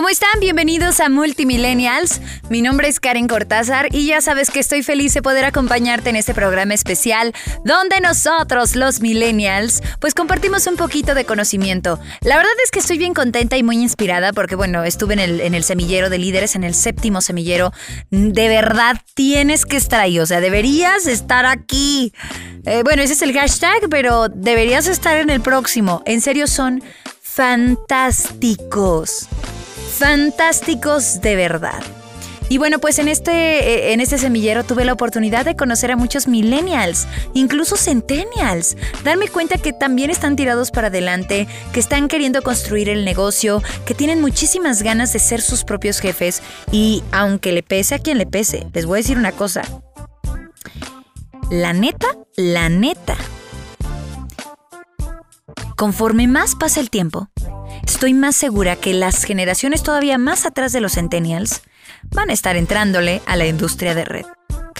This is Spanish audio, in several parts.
¿Cómo están? Bienvenidos a Multimillennials. Mi nombre es Karen Cortázar y ya sabes que estoy feliz de poder acompañarte en este programa especial donde nosotros, los millennials, pues compartimos un poquito de conocimiento. La verdad es que estoy bien contenta y muy inspirada porque, bueno, estuve en el, semillero de líderes, en el séptimo semillero. De verdad tienes que estar ahí, o sea, deberías estar aquí. Eh, bueno, ese es el hashtag, pero deberías estar en el próximo. En serio, son fantásticos fantásticos de verdad. Y bueno, pues en este, eh, en este semillero tuve la oportunidad de conocer a muchos millennials, incluso centennials, darme cuenta que también están tirados para adelante, que están queriendo construir el negocio, que tienen muchísimas ganas de ser sus propios jefes y aunque le pese a quien le pese, les voy a decir una cosa. La neta, la neta. Conforme más pasa el tiempo, estoy más segura que las generaciones todavía más atrás de los centennials van a estar entrándole a la industria de red.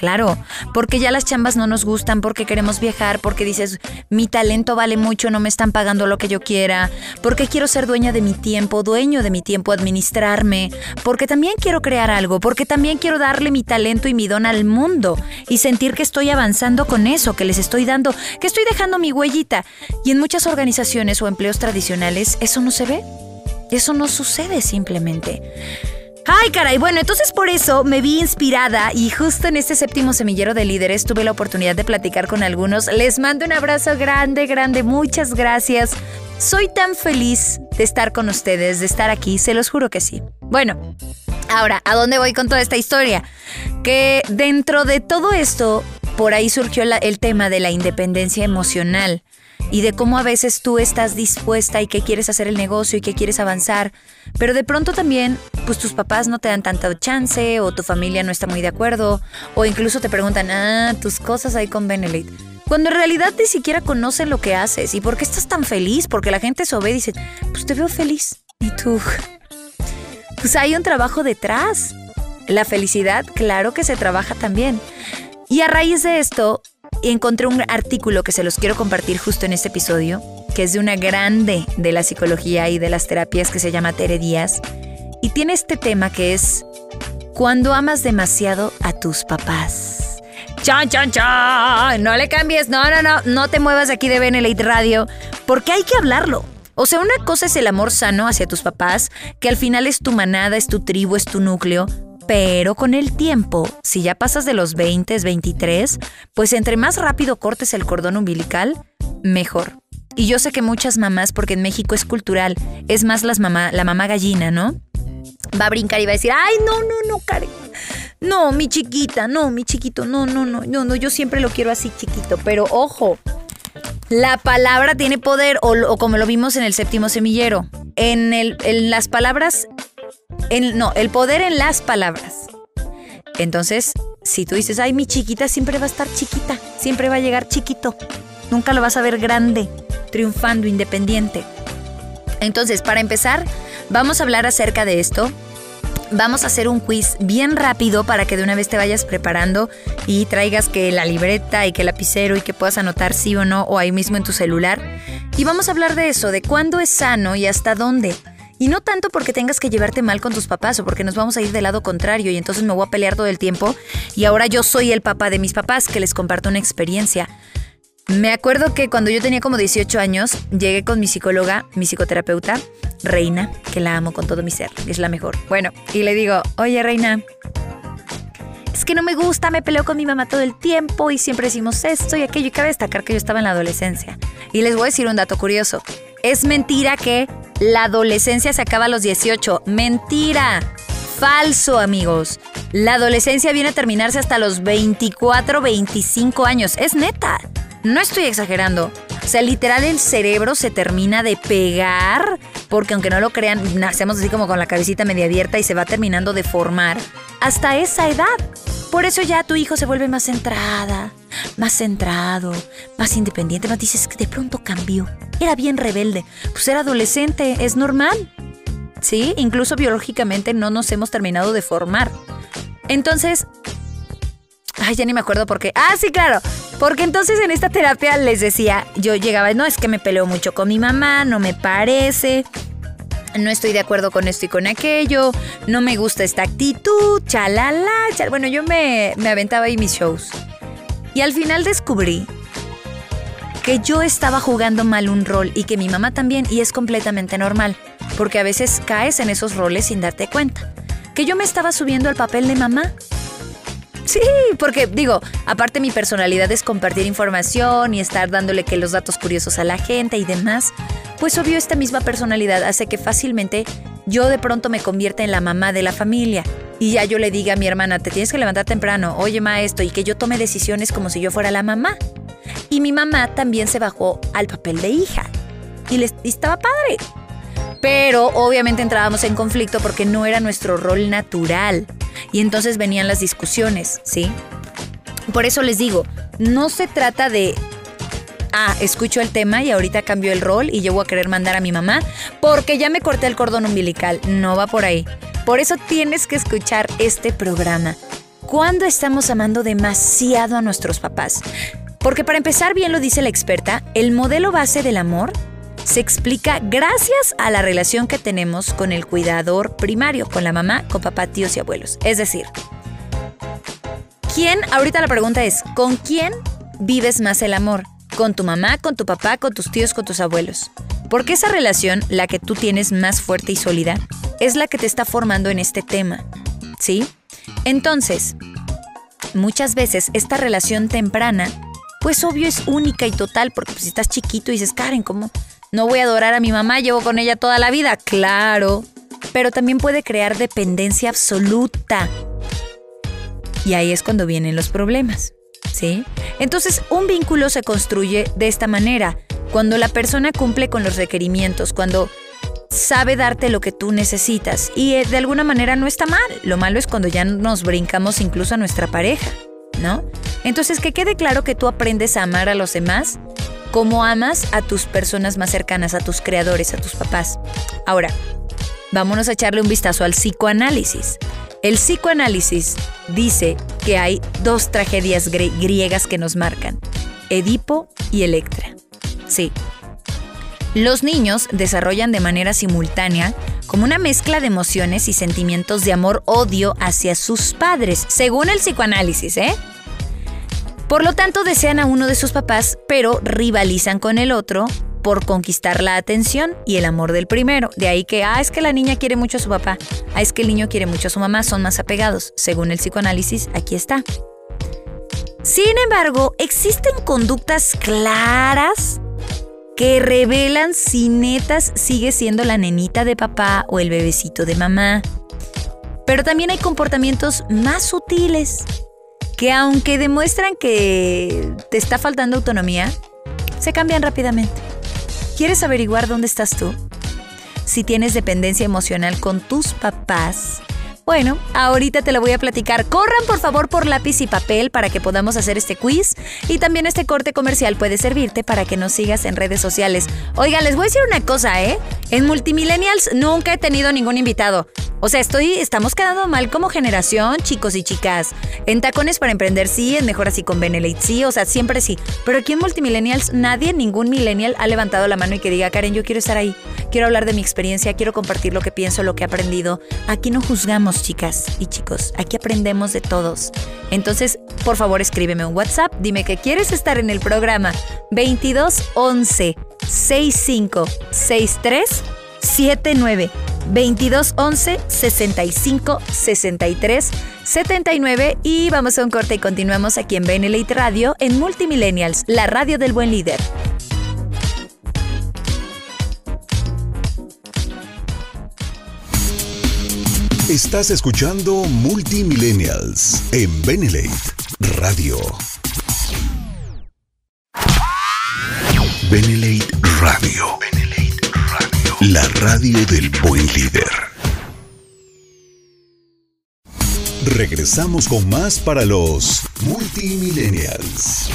Claro, porque ya las chambas no nos gustan, porque queremos viajar, porque dices, mi talento vale mucho, no me están pagando lo que yo quiera, porque quiero ser dueña de mi tiempo, dueño de mi tiempo, administrarme, porque también quiero crear algo, porque también quiero darle mi talento y mi don al mundo y sentir que estoy avanzando con eso, que les estoy dando, que estoy dejando mi huellita. Y en muchas organizaciones o empleos tradicionales eso no se ve. Eso no sucede simplemente. Ay, caray, bueno, entonces por eso me vi inspirada y justo en este séptimo semillero de líderes tuve la oportunidad de platicar con algunos. Les mando un abrazo grande, grande, muchas gracias. Soy tan feliz de estar con ustedes, de estar aquí, se los juro que sí. Bueno, ahora, ¿a dónde voy con toda esta historia? Que dentro de todo esto, por ahí surgió el tema de la independencia emocional y de cómo a veces tú estás dispuesta y que quieres hacer el negocio y que quieres avanzar, pero de pronto también pues tus papás no te dan tanta chance o tu familia no está muy de acuerdo o incluso te preguntan, ah, tus cosas ahí con Benelit. Cuando en realidad ni siquiera conocen lo que haces y por qué estás tan feliz, porque la gente se ve y dice, pues te veo feliz. Y tú, pues hay un trabajo detrás. La felicidad, claro que se trabaja también. Y a raíz de esto, encontré un artículo que se los quiero compartir justo en este episodio, que es de una grande de la psicología y de las terapias que se llama Tere Díaz, y tiene este tema que es cuando amas demasiado a tus papás. ¡Chan, chan, chan! No le cambies, no, no, no, no te muevas aquí de Benelite Radio, porque hay que hablarlo. O sea, una cosa es el amor sano hacia tus papás, que al final es tu manada, es tu tribu, es tu núcleo, pero con el tiempo, si ya pasas de los 20, 23, pues entre más rápido cortes el cordón umbilical, mejor. Y yo sé que muchas mamás, porque en México es cultural, es más las mamá, la mamá gallina, ¿no? Va a brincar y va a decir, ay, no, no, no, Karen. No, mi chiquita, no, mi chiquito, no, no, no, no, no, yo siempre lo quiero así chiquito, pero ojo, la palabra tiene poder, o, como lo vimos en el séptimo semillero. En, el, en las palabras no, el poder en las palabras. Entonces, si tú dices, ay, mi chiquita siempre va a estar chiquita, siempre va a llegar chiquito, nunca lo vas a ver grande, triunfando, independiente. Entonces, para empezar, vamos a hablar acerca de esto. Vamos a hacer un quiz bien rápido para que de una vez te vayas preparando y traigas que la libreta y que el lapicero y que puedas anotar sí o no o ahí mismo en tu celular. Y vamos a hablar de eso, de cuándo es sano y hasta dónde. Y no tanto porque tengas que llevarte mal con tus papás o porque nos vamos a ir del lado contrario y entonces me voy a pelear todo el tiempo y ahora yo soy el papá de mis papás que les comparto una experiencia. Me acuerdo que cuando yo tenía como 18 años, llegué con mi psicóloga, mi psicoterapeuta, Reina, que la amo con todo mi ser, es la mejor. Bueno, y le digo, oye Reina, es que no me gusta, me peleo con mi mamá todo el tiempo y siempre decimos esto y aquello. Y cabe destacar que yo estaba en la adolescencia. Y les voy a decir un dato curioso. Es mentira que la adolescencia se acaba a los 18. Mentira. Falso, amigos. La adolescencia viene a terminarse hasta los 24, 25 años. Es neta. No estoy exagerando. O sea, literal el cerebro se termina de pegar, porque aunque no lo crean, nacemos así como con la cabecita media abierta y se va terminando de formar hasta esa edad. Por eso ya tu hijo se vuelve más centrada, más centrado, más independiente. No dices que de pronto cambió. Era bien rebelde. Pues era adolescente, es normal. ¿Sí? Incluso biológicamente no nos hemos terminado de formar. Entonces, Ay, ya ni me acuerdo por qué. Ah, sí, claro. Porque entonces en esta terapia les decía, yo llegaba, no, es que me peleo mucho con mi mamá, no me parece, no estoy de acuerdo con esto y con aquello, no me gusta esta actitud, chalala, chal. Bueno, yo me, me aventaba ahí mis shows. Y al final descubrí que yo estaba jugando mal un rol y que mi mamá también, y es completamente normal, porque a veces caes en esos roles sin darte cuenta. Que yo me estaba subiendo al papel de mamá Sí, porque digo, aparte mi personalidad es compartir información y estar dándole que los datos curiosos a la gente y demás, pues obvio esta misma personalidad hace que fácilmente yo de pronto me convierta en la mamá de la familia y ya yo le diga a mi hermana, te tienes que levantar temprano, oye maestro, y que yo tome decisiones como si yo fuera la mamá. Y mi mamá también se bajó al papel de hija y, les, y estaba padre. Pero obviamente entrábamos en conflicto porque no era nuestro rol natural. Y entonces venían las discusiones, ¿sí? Por eso les digo, no se trata de, ah, escucho el tema y ahorita cambio el rol y yo a querer mandar a mi mamá porque ya me corté el cordón umbilical. No va por ahí. Por eso tienes que escuchar este programa. ¿Cuándo estamos amando demasiado a nuestros papás? Porque para empezar, bien lo dice la experta, el modelo base del amor se explica gracias a la relación que tenemos con el cuidador primario, con la mamá, con papá, tíos y abuelos. Es decir, ¿quién, ahorita la pregunta es, ¿con quién vives más el amor? ¿Con tu mamá, con tu papá, con tus tíos, con tus abuelos? Porque esa relación, la que tú tienes más fuerte y sólida, es la que te está formando en este tema. ¿Sí? Entonces, muchas veces esta relación temprana, pues obvio es única y total, porque pues, si estás chiquito y dices, Karen, ¿cómo? No voy a adorar a mi mamá, llevo con ella toda la vida, claro. Pero también puede crear dependencia absoluta. Y ahí es cuando vienen los problemas, ¿sí? Entonces, un vínculo se construye de esta manera, cuando la persona cumple con los requerimientos, cuando sabe darte lo que tú necesitas y eh, de alguna manera no está mal. Lo malo es cuando ya nos brincamos incluso a nuestra pareja, ¿no? Entonces, que quede claro que tú aprendes a amar a los demás cómo amas a tus personas más cercanas, a tus creadores, a tus papás. Ahora, vámonos a echarle un vistazo al psicoanálisis. El psicoanálisis dice que hay dos tragedias griegas que nos marcan, Edipo y Electra. Sí. Los niños desarrollan de manera simultánea como una mezcla de emociones y sentimientos de amor-odio hacia sus padres, según el psicoanálisis, ¿eh? Por lo tanto, desean a uno de sus papás, pero rivalizan con el otro por conquistar la atención y el amor del primero. De ahí que, ah, es que la niña quiere mucho a su papá, ah, es que el niño quiere mucho a su mamá, son más apegados. Según el psicoanálisis, aquí está. Sin embargo, existen conductas claras que revelan si netas sigue siendo la nenita de papá o el bebecito de mamá. Pero también hay comportamientos más sutiles que aunque demuestran que te está faltando autonomía, se cambian rápidamente. ¿Quieres averiguar dónde estás tú? Si tienes dependencia emocional con tus papás, bueno, ahorita te lo voy a platicar. Corran por favor por lápiz y papel para que podamos hacer este quiz. Y también este corte comercial puede servirte para que nos sigas en redes sociales. Oigan, les voy a decir una cosa, ¿eh? En Multimillennials nunca he tenido ningún invitado. O sea, estoy, estamos quedando mal como generación, chicos y chicas. En Tacones para Emprender sí, en Mejor Así con Benelate sí, o sea, siempre sí. Pero aquí en Multimillennials nadie, ningún millennial ha levantado la mano y que diga, Karen, yo quiero estar ahí. Quiero hablar de mi experiencia, quiero compartir lo que pienso, lo que he aprendido. Aquí no juzgamos, chicas y chicos. Aquí aprendemos de todos. Entonces, por favor, escríbeme un WhatsApp. Dime que quieres estar en el programa 2211 65 63 79 22 11 65 63 79 y vamos a un corte y continuamos aquí en Benelite Radio en Multimillennials, la radio del buen líder. Estás escuchando Multimillennials en Benelate Radio. Benelate Radio. La radio del buen líder. Regresamos con más para los multimillennials.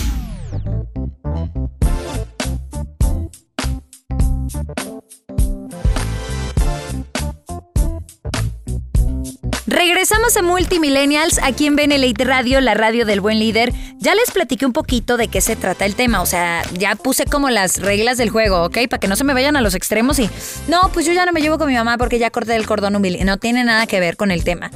Regresamos a Multimillennials aquí en Benelite Radio, la radio del buen líder. Ya les platiqué un poquito de qué se trata el tema, o sea, ya puse como las reglas del juego, ¿ok? Para que no se me vayan a los extremos y, no, pues yo ya no me llevo con mi mamá porque ya corté el cordón umbilical. No tiene nada que ver con el tema.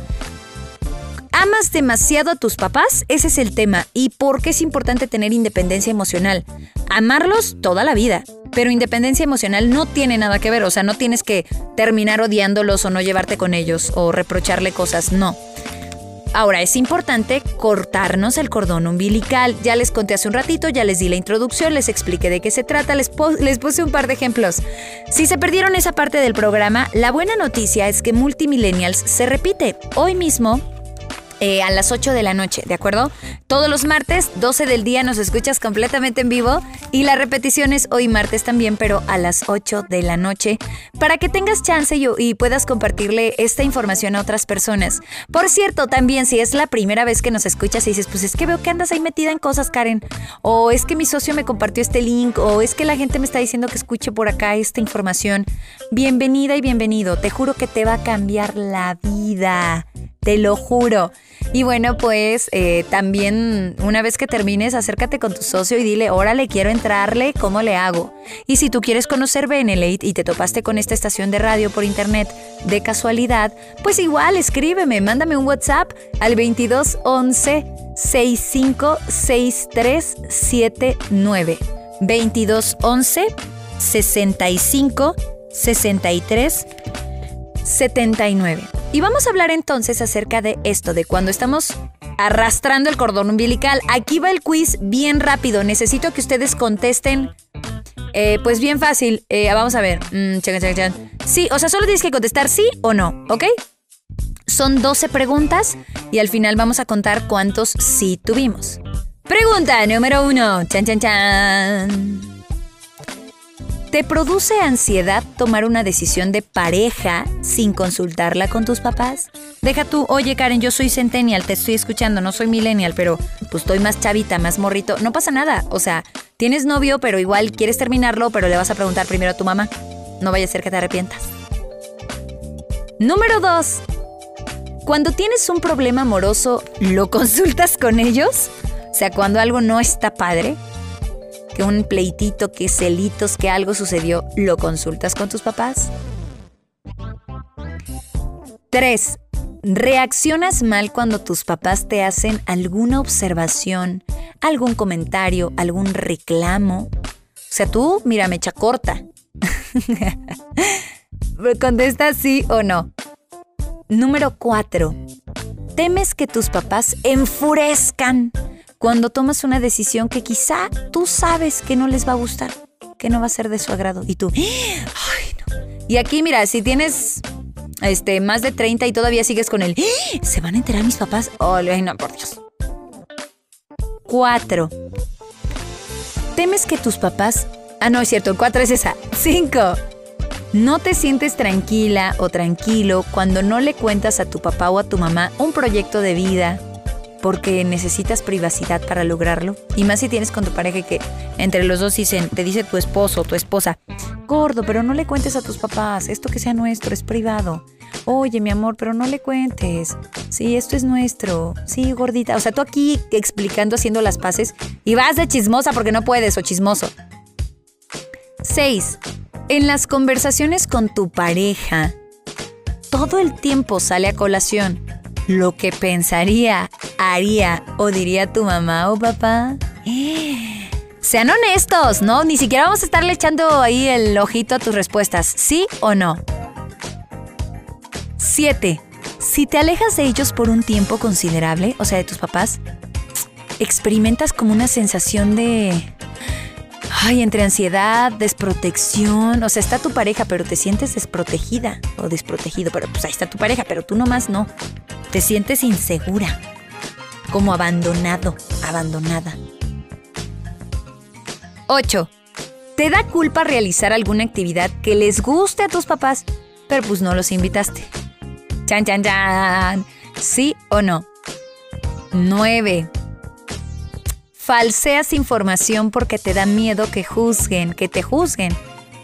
¿Amas demasiado a tus papás? Ese es el tema. ¿Y por qué es importante tener independencia emocional? Amarlos toda la vida. Pero independencia emocional no tiene nada que ver, o sea, no tienes que terminar odiándolos o no llevarte con ellos o reprocharle cosas, no. Ahora, es importante cortarnos el cordón umbilical. Ya les conté hace un ratito, ya les di la introducción, les expliqué de qué se trata, les, puse un par de ejemplos. Si se perdieron esa parte del programa, la buena noticia es que Multimillennials se repite. Hoy mismo eh, a las 8 de la noche, ¿de acuerdo? Todos los martes, 12 del día, nos escuchas completamente en vivo. Y la repetición es hoy martes también, pero a las 8 de la noche, para que tengas chance y, y puedas compartirle esta información a otras personas. Por cierto, también si es la primera vez que nos escuchas y dices, pues es que veo que andas ahí metida en cosas, Karen, o es que mi socio me compartió este link, o es que la gente me está diciendo que escuche por acá esta información, bienvenida y bienvenido, te juro que te va a cambiar la vida te lo juro. Y bueno, pues eh, también una vez que termines, acércate con tu socio y dile, órale, quiero entrarle, ¿cómo le hago? Y si tú quieres conocer Benelate y te topaste con esta estación de radio por internet de casualidad, pues igual escríbeme, mándame un WhatsApp al 2211 656379. 2211 65 63 79. Y vamos a hablar entonces acerca de esto, de cuando estamos arrastrando el cordón umbilical. Aquí va el quiz bien rápido. Necesito que ustedes contesten. Eh, pues bien fácil. Eh, vamos a ver. Mm, sí, o sea, solo tienes que contestar sí o no, ¿ok? Son 12 preguntas y al final vamos a contar cuántos sí tuvimos. Pregunta número uno. Chan, chan, chan. ¿Te produce ansiedad tomar una decisión de pareja sin consultarla con tus papás? Deja tú, oye Karen, yo soy centennial, te estoy escuchando, no soy millennial, pero pues estoy más chavita, más morrito. No pasa nada, o sea, tienes novio, pero igual quieres terminarlo, pero le vas a preguntar primero a tu mamá. No vaya a ser que te arrepientas. Número 2. Cuando tienes un problema amoroso, ¿lo consultas con ellos? O sea, cuando algo no está padre, que un pleitito, que celitos, que algo sucedió, ¿lo consultas con tus papás? 3. ¿Reaccionas mal cuando tus papás te hacen alguna observación, algún comentario, algún reclamo? O sea, tú, mira, me echa corta. Contesta sí o no. Número 4. ¿Temes que tus papás enfurezcan cuando tomas una decisión que quizá tú sabes que no les va a gustar, que no va a ser de su agrado. Y tú, ¡ay, no! Y aquí, mira, si tienes este, más de 30 y todavía sigues con el. ¿se van a enterar mis papás? Oh, ay, no, por Dios. Cuatro. ¿Temes que tus papás... Ah, no, es cierto, cuatro es esa. Cinco. No te sientes tranquila o tranquilo cuando no le cuentas a tu papá o a tu mamá un proyecto de vida, porque necesitas privacidad para lograrlo. Y más si tienes con tu pareja que entre los dos dicen, te dice tu esposo o tu esposa, gordo, pero no le cuentes a tus papás, esto que sea nuestro es privado. Oye, mi amor, pero no le cuentes. Sí, esto es nuestro. Sí, gordita. O sea, tú aquí explicando, haciendo las paces y vas de chismosa porque no puedes o chismoso. 6. En las conversaciones con tu pareja, todo el tiempo sale a colación lo que pensaría, haría o diría tu mamá o papá. Sean honestos, ¿no? Ni siquiera vamos a estarle echando ahí el ojito a tus respuestas, ¿sí o no? 7. Si te alejas de ellos por un tiempo considerable, o sea, de tus papás, experimentas como una sensación de Ay, entre ansiedad, desprotección, o sea, está tu pareja, pero te sientes desprotegida o desprotegido, pero pues ahí está tu pareja, pero tú nomás no. Te sientes insegura, como abandonado, abandonada. 8. Te da culpa realizar alguna actividad que les guste a tus papás, pero pues no los invitaste. Chan, chan, chan. ¿Sí o no? 9. Falseas información porque te da miedo que juzguen, que te juzguen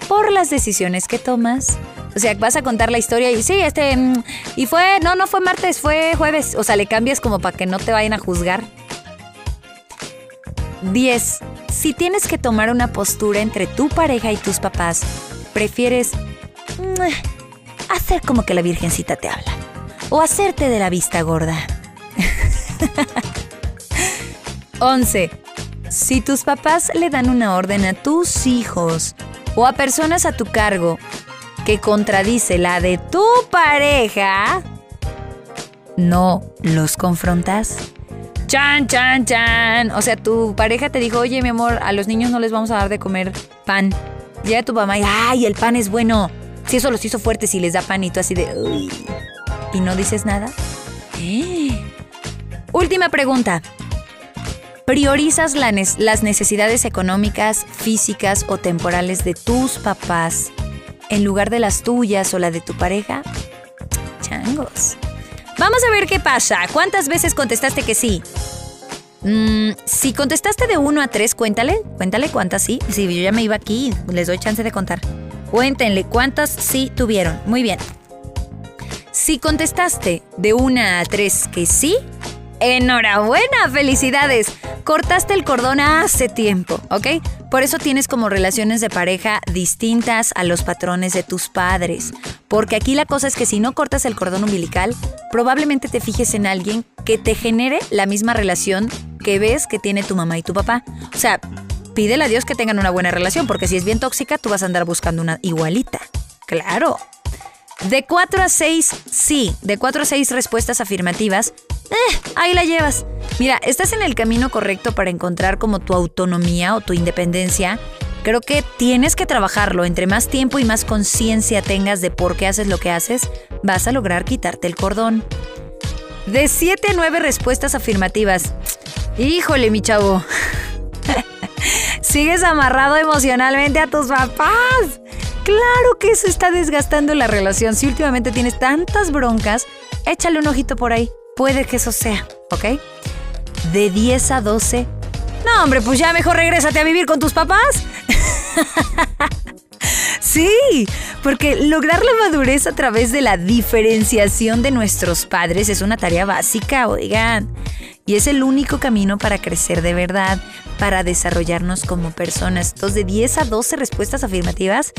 por las decisiones que tomas. O sea, vas a contar la historia y sí, este, mm, y fue, no, no fue martes, fue jueves. O sea, le cambias como para que no te vayan a juzgar. 10. Si tienes que tomar una postura entre tu pareja y tus papás, prefieres mm, hacer como que la virgencita te habla o hacerte de la vista gorda. 11. Si tus papás le dan una orden a tus hijos o a personas a tu cargo que contradice la de tu pareja, no los confrontas. Chan, chan, chan. O sea, tu pareja te dijo, oye, mi amor, a los niños no les vamos a dar de comer pan. Llega tu mamá y, ay, el pan es bueno. Si eso los hizo fuertes y les da pan y tú así de, uy. ¿Y no dices nada? ¿Eh? Última pregunta. ¿Priorizas las necesidades económicas, físicas o temporales de tus papás en lugar de las tuyas o la de tu pareja? Changos. Vamos a ver qué pasa. ¿Cuántas veces contestaste que sí? Mm, si contestaste de 1 a 3, cuéntale. Cuéntale cuántas sí. Si yo ya me iba aquí, les doy chance de contar. Cuéntenle cuántas sí tuvieron. Muy bien. Si contestaste de 1 a 3 que sí, enhorabuena, felicidades. Cortaste el cordón hace tiempo, ¿ok? Por eso tienes como relaciones de pareja distintas a los patrones de tus padres. Porque aquí la cosa es que si no cortas el cordón umbilical, probablemente te fijes en alguien que te genere la misma relación que ves que tiene tu mamá y tu papá. O sea, pídele a Dios que tengan una buena relación, porque si es bien tóxica, tú vas a andar buscando una igualita. Claro. De 4 a 6, sí. De 4 a 6 respuestas afirmativas, eh, ahí la llevas. Mira, estás en el camino correcto para encontrar como tu autonomía o tu independencia. Creo que tienes que trabajarlo. Entre más tiempo y más conciencia tengas de por qué haces lo que haces, vas a lograr quitarte el cordón. De 7 a 9 respuestas afirmativas. Híjole, mi chavo. Sigues amarrado emocionalmente a tus papás. Claro que eso está desgastando la relación. Si últimamente tienes tantas broncas, échale un ojito por ahí. Puede que eso sea, ¿ok? De 10 a 12. No, hombre, pues ya mejor regrésate a vivir con tus papás. sí, porque lograr la madurez a través de la diferenciación de nuestros padres es una tarea básica, oigan. Y es el único camino para crecer de verdad, para desarrollarnos como personas. Entonces, de 10 a 12 respuestas afirmativas,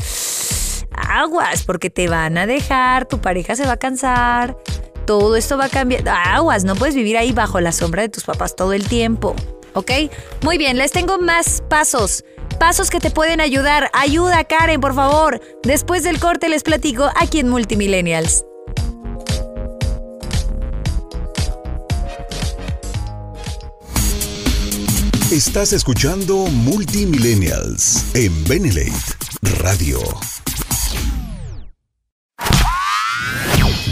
aguas, porque te van a dejar, tu pareja se va a cansar, todo esto va a cambiar. Aguas, no puedes vivir ahí bajo la sombra de tus papás todo el tiempo. ¿Ok? Muy bien, les tengo más pasos. Pasos que te pueden ayudar. Ayuda, Karen, por favor. Después del corte les platico aquí en Multimillennials. Estás escuchando Multimillennials en Benelate Radio.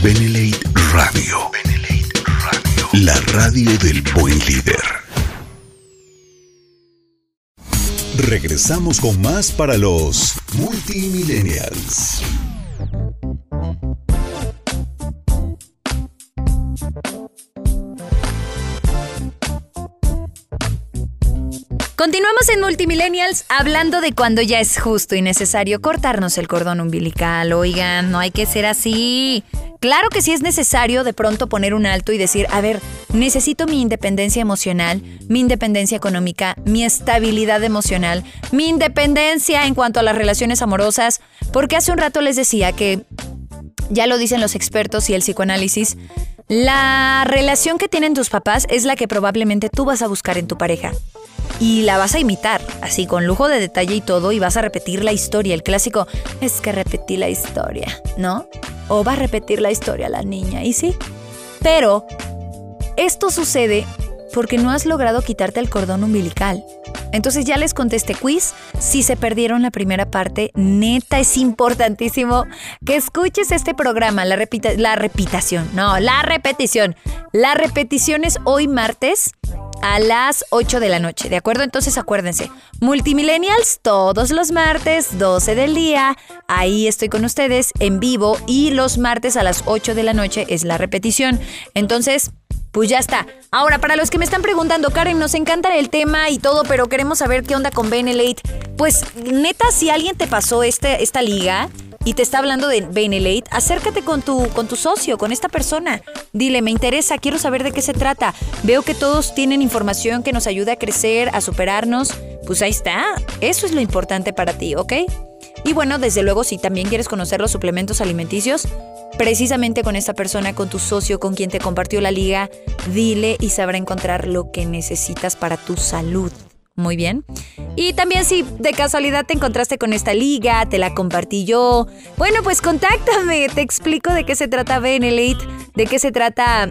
Benelate Radio. Radio. La radio del buen líder. Regresamos con más para los multimillennials. Continuamos en Multimillennials hablando de cuando ya es justo y necesario cortarnos el cordón umbilical. Oigan, no hay que ser así. Claro que sí es necesario de pronto poner un alto y decir, a ver, necesito mi independencia emocional, mi independencia económica, mi estabilidad emocional, mi independencia en cuanto a las relaciones amorosas, porque hace un rato les decía que, ya lo dicen los expertos y el psicoanálisis, la relación que tienen tus papás es la que probablemente tú vas a buscar en tu pareja y la vas a imitar, así con lujo de detalle y todo, y vas a repetir la historia. El clásico es que repetí la historia, ¿no? O va a repetir la historia la niña, y sí. Pero esto sucede porque no has logrado quitarte el cordón umbilical. Entonces ya les conté este quiz. Si se perdieron la primera parte, neta es importantísimo que escuches este programa, la, la repitación. No, la repetición. La repetición es hoy martes a las 8 de la noche, ¿de acuerdo? Entonces acuérdense, Multimillennials todos los martes, 12 del día, ahí estoy con ustedes en vivo y los martes a las 8 de la noche es la repetición. Entonces, Pues ya está. Ahora, para los que me están preguntando, Karen, nos encanta el tema y todo, pero queremos saber qué onda con Benelate. Pues neta, si alguien te pasó este, esta liga, y te está hablando de Benelate, acércate con tu, con tu socio, con esta persona. Dile, me interesa, quiero saber de qué se trata. Veo que todos tienen información que nos ayuda a crecer, a superarnos. Pues ahí está. Eso es lo importante para ti, ¿ok? Y bueno, desde luego, si también quieres conocer los suplementos alimenticios, precisamente con esta persona, con tu socio, con quien te compartió la liga, dile y sabrá encontrar lo que necesitas para tu salud. Muy bien. Y también si de casualidad te encontraste con esta liga, te la compartí yo, bueno, pues contáctame, te explico de qué se trata Benelite, de qué se trata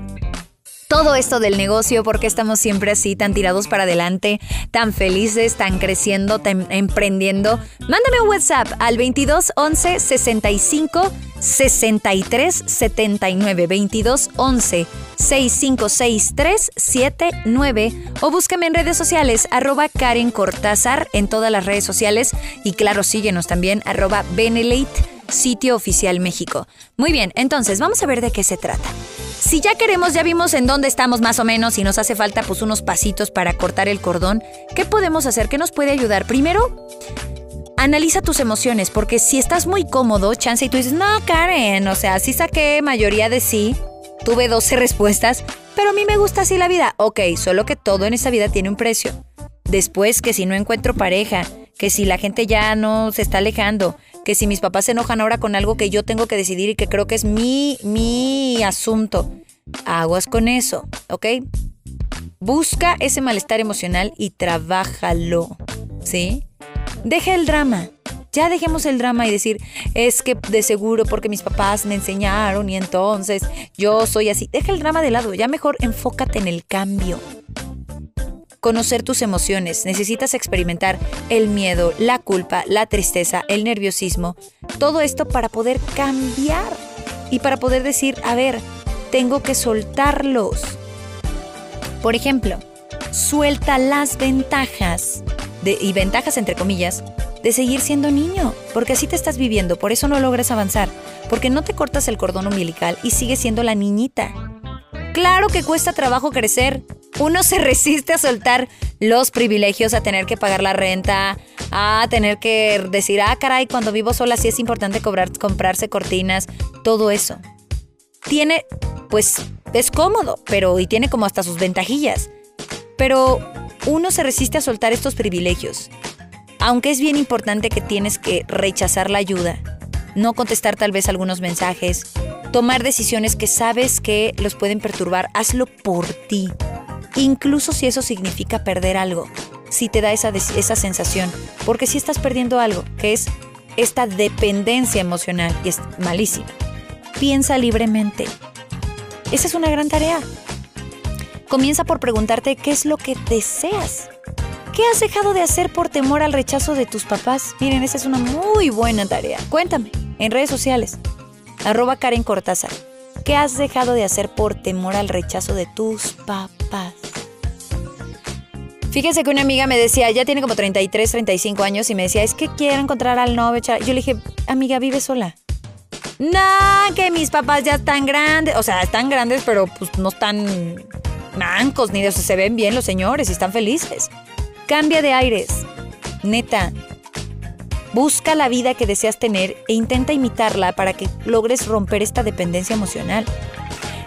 todo esto del negocio, porque estamos siempre así, tan tirados para adelante, tan felices, tan creciendo, tan emprendiendo. Mándame un WhatsApp al 22 11 65 63 79 22 11 6563 79 o búscame en redes sociales arroba Karen Cortázar en todas las redes sociales y claro síguenos también arroba Benelate sitio oficial México. Muy bien, entonces vamos a ver de qué se trata. Si ya queremos, ya vimos en dónde estamos más o menos y nos hace falta pues unos pasitos para cortar el cordón, ¿qué podemos hacer? ¿Qué nos puede ayudar? Primero, analiza tus emociones, porque si estás muy cómodo, chance y tú dices, no, Karen, o sea, sí saqué mayoría de sí, tuve 12 respuestas, pero a mí me gusta así la vida. Ok, solo que todo en esta vida tiene un precio. Después, que si no encuentro pareja, que si la gente ya no se está alejando, que si mis papás se enojan ahora con algo que yo tengo que decidir y que creo que es mi, mi asunto. Aguas con eso, ¿ok? Busca ese malestar emocional y trabájalo, ¿sí? Deja el drama. Ya dejemos el drama y decir, es que de seguro porque mis papás me enseñaron y entonces yo soy así. Deja el drama de lado, ya mejor enfócate en el cambio conocer tus emociones, necesitas experimentar el miedo, la culpa, la tristeza, el nerviosismo, todo esto para poder cambiar y para poder decir, a ver, tengo que soltarlos. Por ejemplo, suelta las ventajas, y ventajas entre comillas, de seguir siendo niño, porque así te estás viviendo, por eso no logras avanzar, porque no te cortas el cordón umbilical y sigues siendo la niñita. Claro que cuesta trabajo crecer, uno se resiste a soltar los privilegios, a tener que pagar la renta, a tener que decir, ah, caray, cuando vivo sola sí es importante cobrar, comprarse cortinas, todo eso. Tiene, pues, es cómodo, pero y tiene como hasta sus ventajillas. Pero uno se resiste a soltar estos privilegios. Aunque es bien importante que tienes que rechazar la ayuda, no contestar tal vez algunos mensajes, tomar decisiones que sabes que los pueden perturbar, hazlo por ti incluso si eso significa perder algo, si te da esa, esa sensación, porque si estás perdiendo algo, que es esta dependencia emocional y es malísima. Piensa libremente. Esa es una gran tarea. Comienza por preguntarte qué es lo que deseas. ¿Qué has dejado de hacer por temor al rechazo de tus papás? Miren, esa es una muy buena tarea. Cuéntame en redes sociales. Arroba Karen Cortázar. ¿Qué has dejado de hacer por temor al rechazo de tus papás? Fíjense que una amiga me decía, ya tiene como 33, 35 años, y me decía, es que quiero encontrar al novio. Yo le dije, amiga, vive sola. No, que mis papás ya están grandes. O sea, están grandes, pero pues no están mancos ni de eso. Se ven bien los señores y están felices. Cambia de aires. Neta, Busca la vida que deseas tener e intenta imitarla para que logres romper esta dependencia emocional.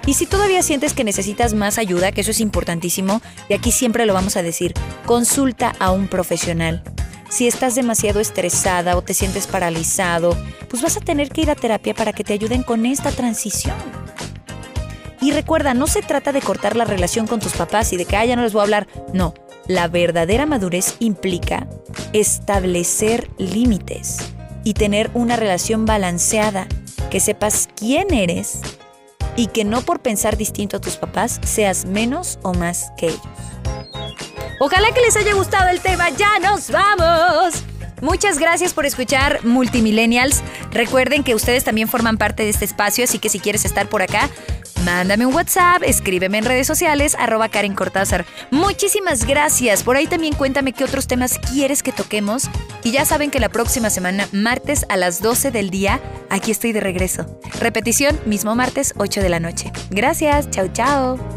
Y si todavía sientes que necesitas más ayuda, que eso es importantísimo, y aquí siempre lo vamos a decir, consulta a un profesional. Si estás demasiado estresada o te sientes paralizado, pues vas a tener que ir a terapia para que te ayuden con esta transición. Y recuerda, no se trata de cortar la relación con tus papás y de que, ya no les voy a hablar. No, la verdadera madurez implica establecer límites y tener una relación balanceada, que sepas quién eres y que no por pensar distinto a tus papás seas menos o más que ellos. Ojalá que les haya gustado el tema, ya nos vamos. Muchas gracias por escuchar Multimillennials. Recuerden que ustedes también forman parte de este espacio, así que si quieres estar por acá, Mándame un WhatsApp, escríbeme en redes sociales, arroba Karen Cortázar. Muchísimas gracias. Por ahí también cuéntame qué otros temas quieres que toquemos. Y ya saben que la próxima semana, martes a las 12 del día, aquí estoy de regreso. Repetición, mismo martes, 8 de la noche. Gracias, chao, chao.